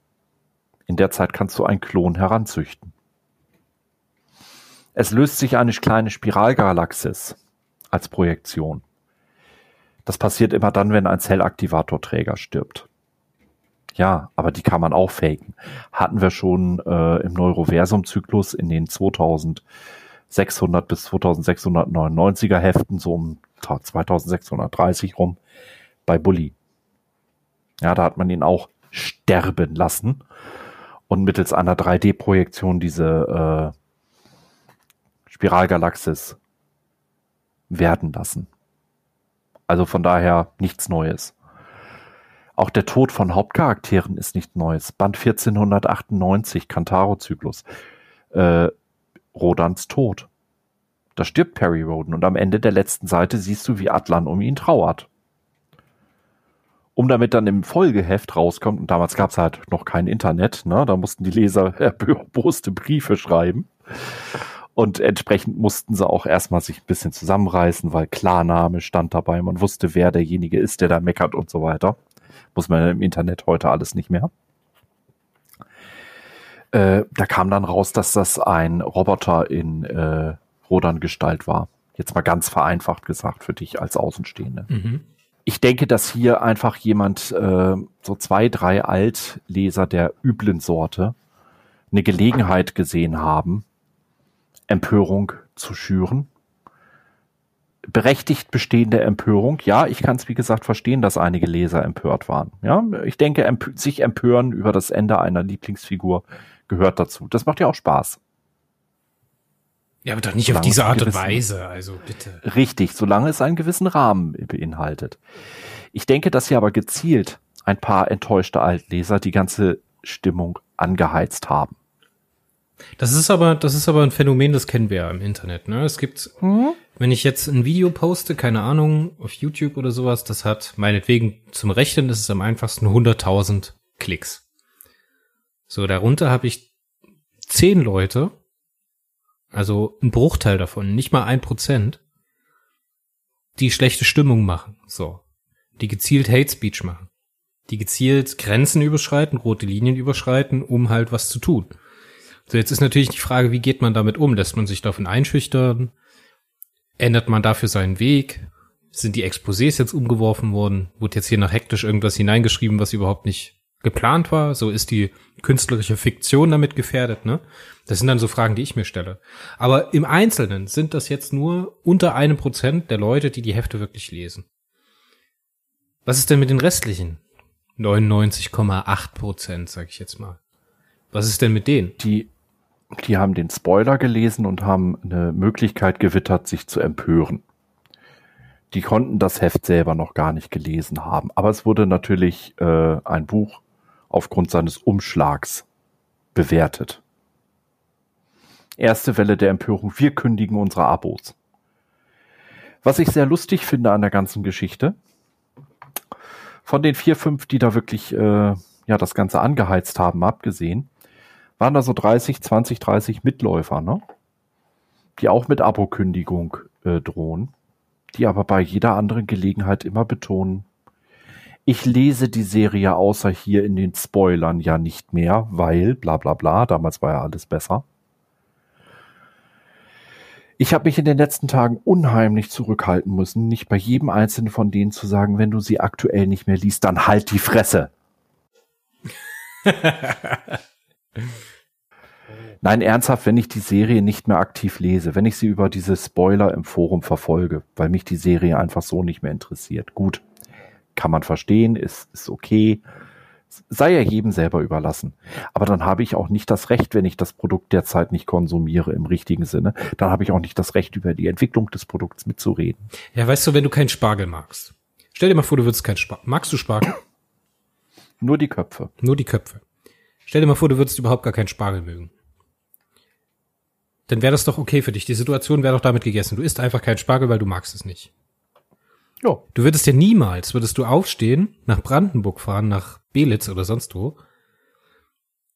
S1: In der Zeit kannst du einen Klon heranzüchten. Es löst sich eine kleine Spiralgalaxis als Projektion. Das passiert immer dann, wenn ein Zellaktivatorträger stirbt. Ja, aber die kann man auch faken. Hatten wir schon äh, im Neuroversum-Zyklus in den 2600 bis 2699er Heften, so um 2630 rum, bei Bully. Ja, da hat man ihn auch sterben lassen und mittels einer 3D-Projektion diese äh, Spiralgalaxis werden lassen. Also von daher nichts Neues. Auch der Tod von Hauptcharakteren ist nicht Neues. Band 1498, Kantaro-Zyklus. Äh, Rodans Tod. Da stirbt Perry Roden und am Ende der letzten Seite siehst du, wie Atlan um ihn trauert. Um damit dann im Folgeheft rauskommt, und damals gab es halt noch kein Internet, ne? da mussten die Leser erboste Briefe schreiben. Und entsprechend mussten sie auch erstmal sich ein bisschen zusammenreißen, weil Klarname stand dabei, man wusste, wer derjenige ist, der da meckert und so weiter. Muss man im Internet heute alles nicht mehr. Äh, da kam dann raus, dass das ein Roboter in äh, Rodan-Gestalt war. Jetzt mal ganz vereinfacht gesagt für dich als Außenstehende. Mhm. Ich denke, dass hier einfach jemand, äh, so zwei, drei Altleser der üblen Sorte, eine Gelegenheit gesehen haben, Empörung zu schüren berechtigt bestehende Empörung. Ja, ich kann es wie gesagt verstehen, dass einige Leser empört waren. Ja, ich denke, emp sich empören über das Ende einer Lieblingsfigur gehört dazu. Das macht ja auch Spaß.
S2: Ja, aber doch nicht solange auf diese Art und Weise, also bitte.
S1: Richtig, solange es einen gewissen Rahmen beinhaltet. Ich denke, dass hier aber gezielt ein paar enttäuschte Altleser die ganze Stimmung angeheizt haben.
S2: Das ist aber, das ist aber ein Phänomen, das kennen wir ja im Internet. Ne? Es gibt, mhm. wenn ich jetzt ein Video poste, keine Ahnung, auf YouTube oder sowas, das hat meinetwegen zum Rechnen ist es am einfachsten 100.000 Klicks. So, darunter habe ich zehn Leute, also ein Bruchteil davon, nicht mal ein Prozent, die schlechte Stimmung machen. So, die gezielt Hate Speech machen, die gezielt Grenzen überschreiten, rote Linien überschreiten, um halt was zu tun. So, jetzt ist natürlich die Frage, wie geht man damit um? Lässt man sich davon einschüchtern? Ändert man dafür seinen Weg? Sind die Exposés jetzt umgeworfen worden? Wurde jetzt hier nach hektisch irgendwas hineingeschrieben, was überhaupt nicht geplant war? So ist die künstlerische Fiktion damit gefährdet, ne? Das sind dann so Fragen, die ich mir stelle. Aber im Einzelnen sind das jetzt nur unter einem Prozent der Leute, die die Hefte wirklich lesen. Was ist denn mit den restlichen? 99,8 Prozent, sag ich jetzt mal. Was ist denn mit denen?
S1: Die die haben den Spoiler gelesen und haben eine Möglichkeit gewittert, sich zu empören. Die konnten das Heft selber noch gar nicht gelesen haben, aber es wurde natürlich äh, ein Buch aufgrund seines Umschlags bewertet. Erste Welle der Empörung, wir kündigen unsere Abos. Was ich sehr lustig finde an der ganzen Geschichte, von den vier, fünf, die da wirklich äh, ja das Ganze angeheizt haben, abgesehen, waren da so 30, 20, 30 Mitläufer, ne? Die auch mit Abokündigung äh, drohen, die aber bei jeder anderen Gelegenheit immer betonen, ich lese die Serie außer hier in den Spoilern ja nicht mehr, weil bla bla bla, damals war ja alles besser. Ich habe mich in den letzten Tagen unheimlich zurückhalten müssen, nicht bei jedem einzelnen von denen zu sagen, wenn du sie aktuell nicht mehr liest, dann halt die Fresse. Nein, ernsthaft, wenn ich die Serie nicht mehr aktiv lese, wenn ich sie über diese Spoiler im Forum verfolge, weil mich die Serie einfach so nicht mehr interessiert. Gut, kann man verstehen, ist, ist okay, sei ja jedem selber überlassen. Aber dann habe ich auch nicht das Recht, wenn ich das Produkt derzeit nicht konsumiere im richtigen Sinne, dann habe ich auch nicht das Recht, über die Entwicklung des Produkts mitzureden.
S2: Ja, weißt du, wenn du keinen Spargel magst. Stell dir mal vor, du würdest keinen Spargel. Magst du Spargel?
S1: Nur die Köpfe.
S2: Nur die Köpfe. Stell dir mal vor, du würdest überhaupt gar keinen Spargel mögen dann wäre das doch okay für dich. Die Situation wäre doch damit gegessen. Du isst einfach keinen Spargel, weil du magst es nicht. Ja. Du würdest ja niemals, würdest du aufstehen, nach Brandenburg fahren, nach Belitz oder sonst wo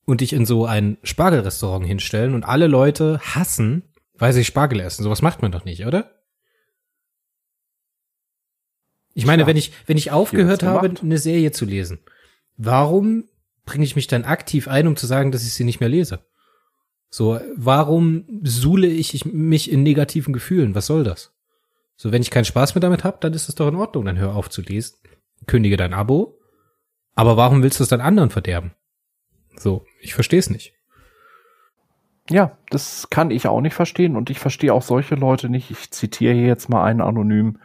S2: und dich in so ein Spargelrestaurant hinstellen und alle Leute hassen, weil sie Spargel essen. Sowas macht man doch nicht, oder? Ich meine, ja. wenn ich, wenn ich aufgehört habe, eine Serie zu lesen, warum bringe ich mich dann aktiv ein, um zu sagen, dass ich sie nicht mehr lese? So, warum suhle ich mich in negativen Gefühlen? Was soll das? So, wenn ich keinen Spaß mehr damit habe, dann ist das doch in Ordnung. Dann hör auf zu lesen, kündige dein Abo. Aber warum willst du es dann anderen verderben? So, ich verstehe es nicht.
S1: Ja, das kann ich auch nicht verstehen und ich verstehe auch solche Leute nicht. Ich zitiere hier jetzt mal einen anonym,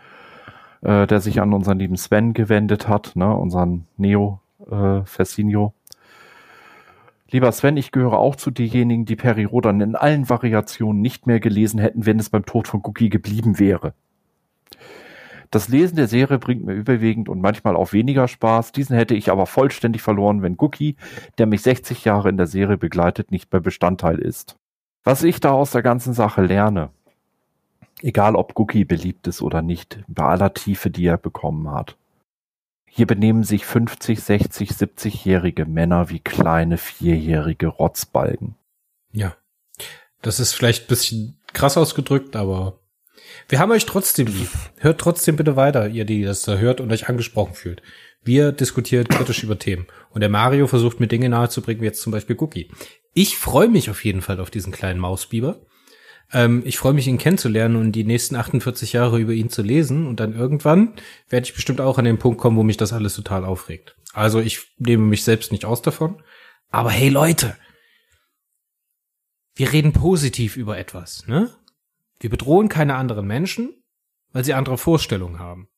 S1: äh, der sich an unseren lieben Sven gewendet hat, ne, unseren Neo äh, Fessinio. Lieber Sven, ich gehöre auch zu denjenigen, die Peri Rodan in allen Variationen nicht mehr gelesen hätten, wenn es beim Tod von Cookie geblieben wäre. Das Lesen der Serie bringt mir überwiegend und manchmal auch weniger Spaß. Diesen hätte ich aber vollständig verloren, wenn Cookie, der mich 60 Jahre in der Serie begleitet, nicht mehr Bestandteil ist. Was ich da aus der ganzen Sache lerne, egal ob Cookie beliebt ist oder nicht, bei aller Tiefe, die er bekommen hat, hier benehmen sich 50, 60, 70-jährige Männer wie kleine vierjährige Rotzbalgen.
S2: Ja. Das ist vielleicht ein bisschen krass ausgedrückt, aber wir haben euch trotzdem lieb. Hört trotzdem bitte weiter, ihr, die das da hört und euch angesprochen fühlt. Wir diskutieren kritisch über Themen. Und der Mario versucht mir Dinge nahezubringen, wie jetzt zum Beispiel Cookie. Ich freue mich auf jeden Fall auf diesen kleinen Mausbiber. Ähm, ich freue mich, ihn kennenzulernen und die nächsten 48 Jahre über ihn zu lesen. Und dann irgendwann werde ich bestimmt auch an den Punkt kommen, wo mich das alles total aufregt. Also ich nehme mich selbst nicht aus davon. Aber hey Leute, wir reden positiv über etwas, ne? Wir bedrohen keine anderen Menschen, weil sie andere Vorstellungen haben.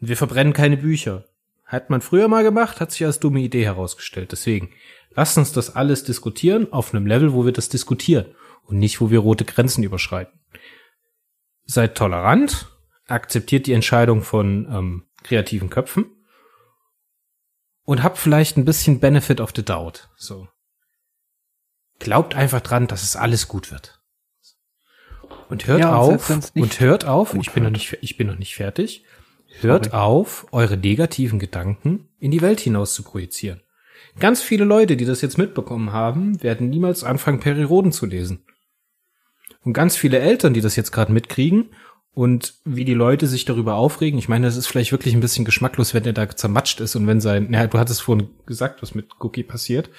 S2: Und wir verbrennen keine Bücher. Hat man früher mal gemacht, hat sich als dumme Idee herausgestellt. Deswegen, lasst uns das alles diskutieren auf einem Level, wo wir das diskutieren und nicht, wo wir rote Grenzen überschreiten. Seid tolerant, akzeptiert die Entscheidung von ähm, kreativen Köpfen und habt vielleicht ein bisschen Benefit of the Doubt. So. Glaubt einfach dran, dass es alles gut wird. Und hört ja, auf, und hört auf, ich bin noch nicht, ich bin noch nicht fertig. Hört Sorry. auf, eure negativen Gedanken in die Welt hinaus zu projizieren. Ganz viele Leute, die das jetzt mitbekommen haben, werden niemals anfangen, Periroden zu lesen. Und ganz viele Eltern, die das jetzt gerade mitkriegen und wie die Leute sich darüber aufregen. Ich meine, das ist vielleicht wirklich ein bisschen geschmacklos, wenn er da zermatscht ist und wenn sein, naja, du hattest vorhin gesagt, was mit Cookie passiert,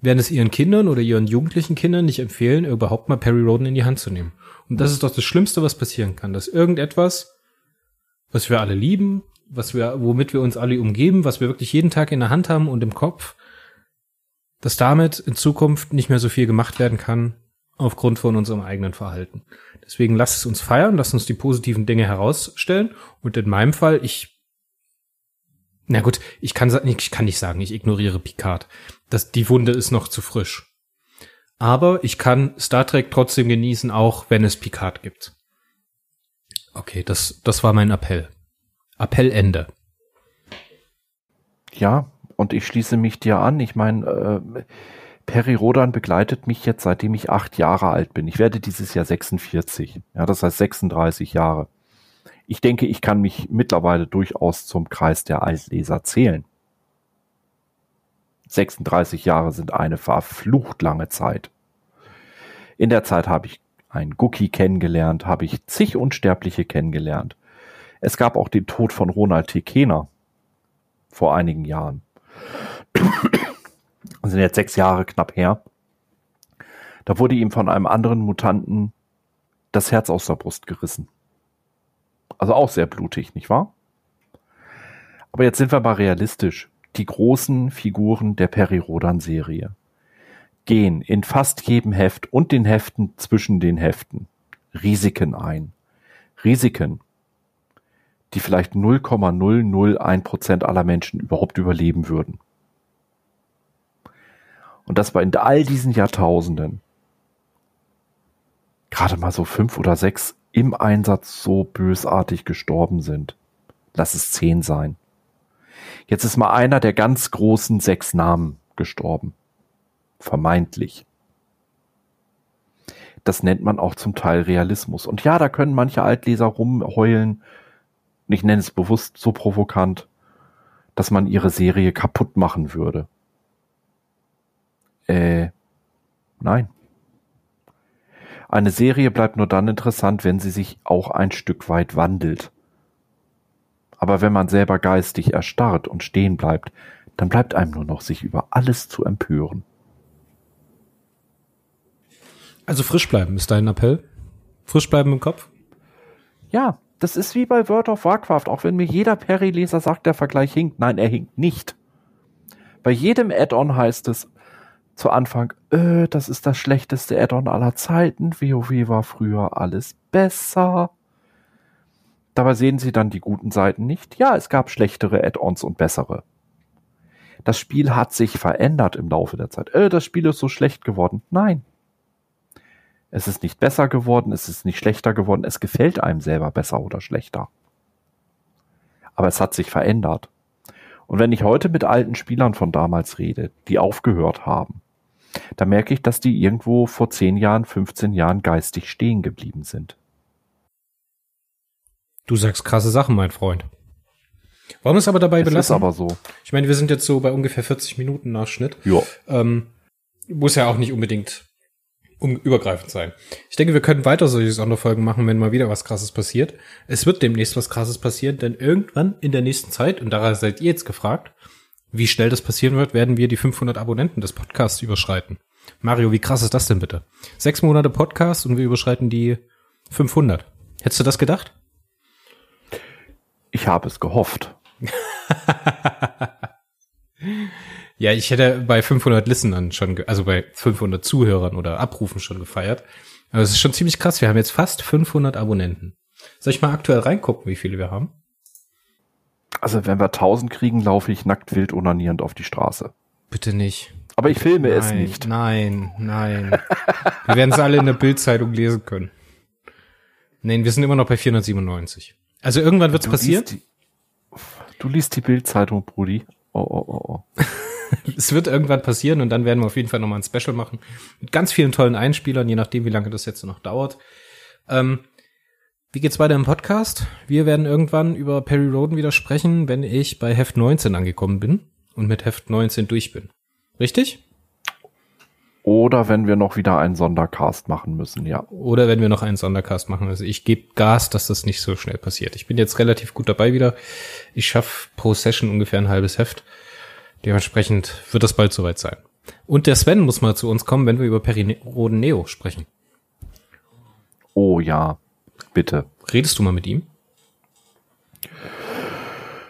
S2: werden es ihren Kindern oder ihren jugendlichen Kindern nicht empfehlen, überhaupt mal Perry Roden in die Hand zu nehmen. Und das ist doch das Schlimmste, was passieren kann, dass irgendetwas, was wir alle lieben, was wir, womit wir uns alle umgeben, was wir wirklich jeden Tag in der Hand haben und im Kopf, dass damit in Zukunft nicht mehr so viel gemacht werden kann, aufgrund von unserem eigenen Verhalten. Deswegen lasst es uns feiern, lasst uns die positiven Dinge herausstellen. Und in meinem Fall, ich, na gut, ich kann, ich kann nicht sagen, ich ignoriere Picard. Das, die Wunde ist noch zu frisch. Aber ich kann Star Trek trotzdem genießen, auch wenn es Picard gibt. Okay, das, das war mein Appell. Appellende.
S1: Ja, und ich schließe mich dir an. Ich meine, äh, Peri Rodan begleitet mich jetzt, seitdem ich acht Jahre alt bin. Ich werde dieses Jahr 46. Ja, das heißt 36 Jahre. Ich denke, ich kann mich mittlerweile durchaus zum Kreis der Altleser zählen. 36 Jahre sind eine verflucht lange Zeit. In der Zeit habe ich einen Gucki kennengelernt, habe ich zig Unsterbliche kennengelernt. Es gab auch den Tod von Ronald T. Kehner vor einigen Jahren. Sind jetzt sechs Jahre knapp her. Da wurde ihm von einem anderen Mutanten das Herz aus der Brust gerissen. Also auch sehr blutig, nicht wahr? Aber jetzt sind wir mal realistisch. die großen Figuren der Peri-Rodan-Serie gehen in fast jedem Heft und den Heften zwischen den Heften Risiken ein. Risiken, die vielleicht 0,001 Prozent aller Menschen überhaupt überleben würden. Und das war in all diesen Jahrtausenden gerade mal so fünf oder sechs im Einsatz so bösartig gestorben sind. Lass es zehn sein. Jetzt ist mal einer der ganz großen sechs Namen gestorben. Vermeintlich. Das nennt man auch zum Teil Realismus. Und ja, da können manche Altleser rumheulen. Ich nenne es bewusst so provokant, dass man ihre Serie kaputt machen würde. Äh, nein. Eine Serie bleibt nur dann interessant, wenn sie sich auch ein Stück weit wandelt. Aber wenn man selber geistig erstarrt und stehen bleibt, dann bleibt einem nur noch, sich über alles zu empören.
S2: Also frisch bleiben ist dein Appell? Frisch bleiben im Kopf?
S1: Ja, das ist wie bei World of Warcraft, auch wenn mir jeder Perry-Leser sagt, der Vergleich hinkt. Nein, er hinkt nicht. Bei jedem Add-on heißt es, zu Anfang, äh, das ist das schlechteste Add-on aller Zeiten. WoW war früher alles besser. Dabei sehen sie dann die guten Seiten nicht. Ja, es gab schlechtere Add-ons und bessere. Das Spiel hat sich verändert im Laufe der Zeit. Äh, das Spiel ist so schlecht geworden. Nein. Es ist nicht besser geworden, es ist nicht schlechter geworden, es gefällt einem selber besser oder schlechter. Aber es hat sich verändert. Und wenn ich heute mit alten Spielern von damals rede, die aufgehört haben, da merke ich, dass die irgendwo vor 10 Jahren, 15 Jahren geistig stehen geblieben sind.
S2: Du sagst krasse Sachen, mein Freund. Wir es aber dabei
S1: es
S2: belassen?
S1: Ist aber so.
S2: Ich meine, wir sind jetzt so bei ungefähr 40 Minuten Nachschnitt.
S1: Ja.
S2: Ähm, muss ja auch nicht unbedingt um, übergreifend sein. Ich denke, wir können weiter solche Sonderfolgen machen, wenn mal wieder was Krasses passiert. Es wird demnächst was Krasses passieren, denn irgendwann in der nächsten Zeit, und daran seid ihr jetzt gefragt, wie schnell das passieren wird, werden wir die 500 Abonnenten des Podcasts überschreiten. Mario, wie krass ist das denn bitte? Sechs Monate Podcast und wir überschreiten die 500. Hättest du das gedacht?
S1: Ich habe es gehofft.
S2: ja, ich hätte bei 500 Listenern schon, also bei 500 Zuhörern oder Abrufen schon gefeiert. Aber es ist schon ziemlich krass. Wir haben jetzt fast 500 Abonnenten. Soll ich mal aktuell reingucken, wie viele wir haben?
S1: Also wenn wir 1000 kriegen, laufe ich nackt wild onanierend auf die Straße.
S2: Bitte nicht.
S1: Aber ich filme
S2: nein,
S1: es nicht.
S2: Nein, nein. wir werden es alle in der Bildzeitung lesen können. Nein, wir sind immer noch bei 497. Also irgendwann wird es passieren.
S1: Die, du liest die Bildzeitung, Brudi. Oh, oh, oh, oh.
S2: es wird irgendwann passieren und dann werden wir auf jeden Fall nochmal ein Special machen. Mit ganz vielen tollen Einspielern, je nachdem, wie lange das jetzt noch dauert. Ähm, wie geht's weiter im Podcast? Wir werden irgendwann über Perry Roden wieder sprechen, wenn ich bei Heft 19 angekommen bin und mit Heft 19 durch bin. Richtig?
S1: Oder wenn wir noch wieder einen Sondercast machen müssen, ja.
S2: Oder wenn wir noch einen Sondercast machen. Also ich gebe Gas, dass das nicht so schnell passiert. Ich bin jetzt relativ gut dabei wieder. Ich schaffe pro Session ungefähr ein halbes Heft. Dementsprechend wird das bald soweit sein. Und der Sven muss mal zu uns kommen, wenn wir über Periroden Neo sprechen.
S1: Oh ja, bitte.
S2: Redest du mal mit ihm?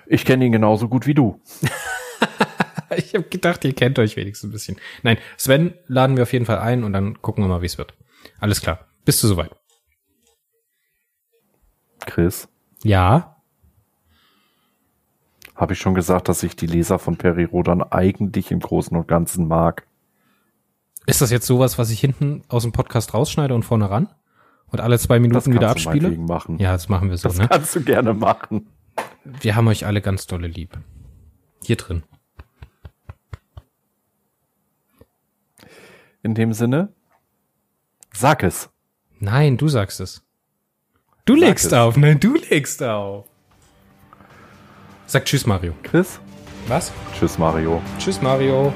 S1: Ich kenne ihn genauso gut wie du.
S2: ich habe gedacht, ihr kennt euch wenigstens ein bisschen. Nein, Sven laden wir auf jeden Fall ein und dann gucken wir mal, wie es wird. Alles klar. Bist du soweit?
S1: Chris?
S2: Ja.
S1: Habe ich schon gesagt, dass ich die Leser von Peri Rodan eigentlich im Großen und Ganzen mag.
S2: Ist das jetzt sowas, was ich hinten aus dem Podcast rausschneide und vorne ran? Und alle zwei Minuten wieder abspiele?
S1: Machen.
S2: Ja, das machen wir so.
S1: Das
S2: ne?
S1: kannst du gerne machen.
S2: Wir haben euch alle ganz dolle lieb. Hier drin.
S1: In dem Sinne, sag es.
S2: Nein, du sagst es. Du
S1: Sag
S2: legst
S1: es.
S2: auf. Nein, du legst auf. Sag Tschüss, Mario.
S1: Chris?
S2: Was?
S1: Tschüss, Mario.
S2: Tschüss, Mario.